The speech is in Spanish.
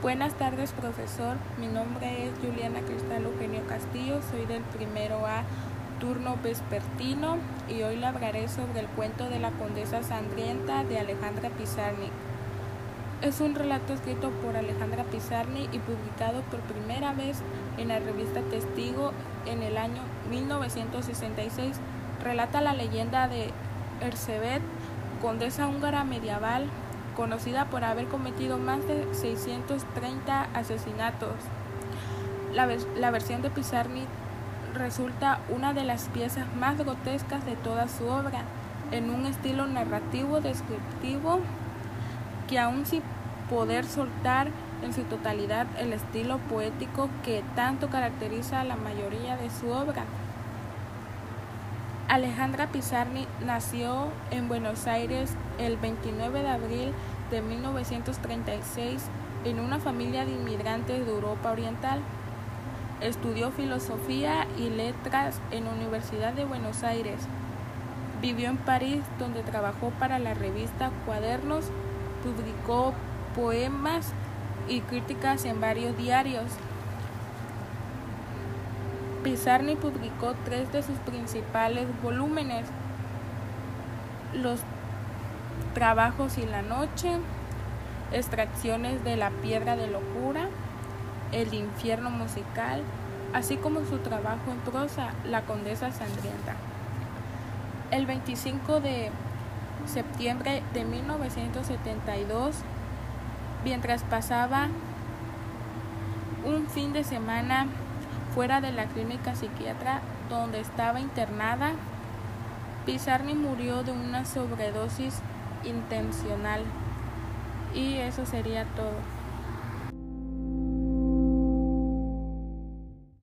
Buenas tardes, profesor. Mi nombre es Juliana Cristal Eugenio Castillo, soy del primero A turno vespertino y hoy hablaré sobre el cuento de la condesa sangrienta de Alejandra Pizarnik. Es un relato escrito por Alejandra Pizarnik y publicado por primera vez en la revista Testigo en el año 1966. Relata la leyenda de Erzsébet, condesa húngara medieval, conocida por haber cometido más de 630 asesinatos. La, versión de Pizarnik resulta una de las piezas más grotescas de toda su obra, en un estilo narrativo descriptivo que aún sin poder soltar en su totalidad el estilo poético que tanto caracteriza a la mayoría de su obra. Alejandra Pizarni nació en Buenos Aires el 29 de abril de 1936 en una familia de inmigrantes de Europa Oriental. Estudió filosofía y letras en la Universidad de Buenos Aires. Vivió en París donde trabajó para la revista Cuadernos, publicó poemas y críticas en varios diarios. Pizarni publicó tres de sus principales volúmenes, Los Trabajos y la Noche, Extracciones de la Piedra de Locura, El Infierno Musical, así como su trabajo en prosa, La Condesa Sangrienta. El 25 de septiembre de 1972, mientras pasaba un fin de semana fuera de la clínica psiquiatra donde estaba internada, Pizarni murió de una sobredosis intencional. Y eso sería todo.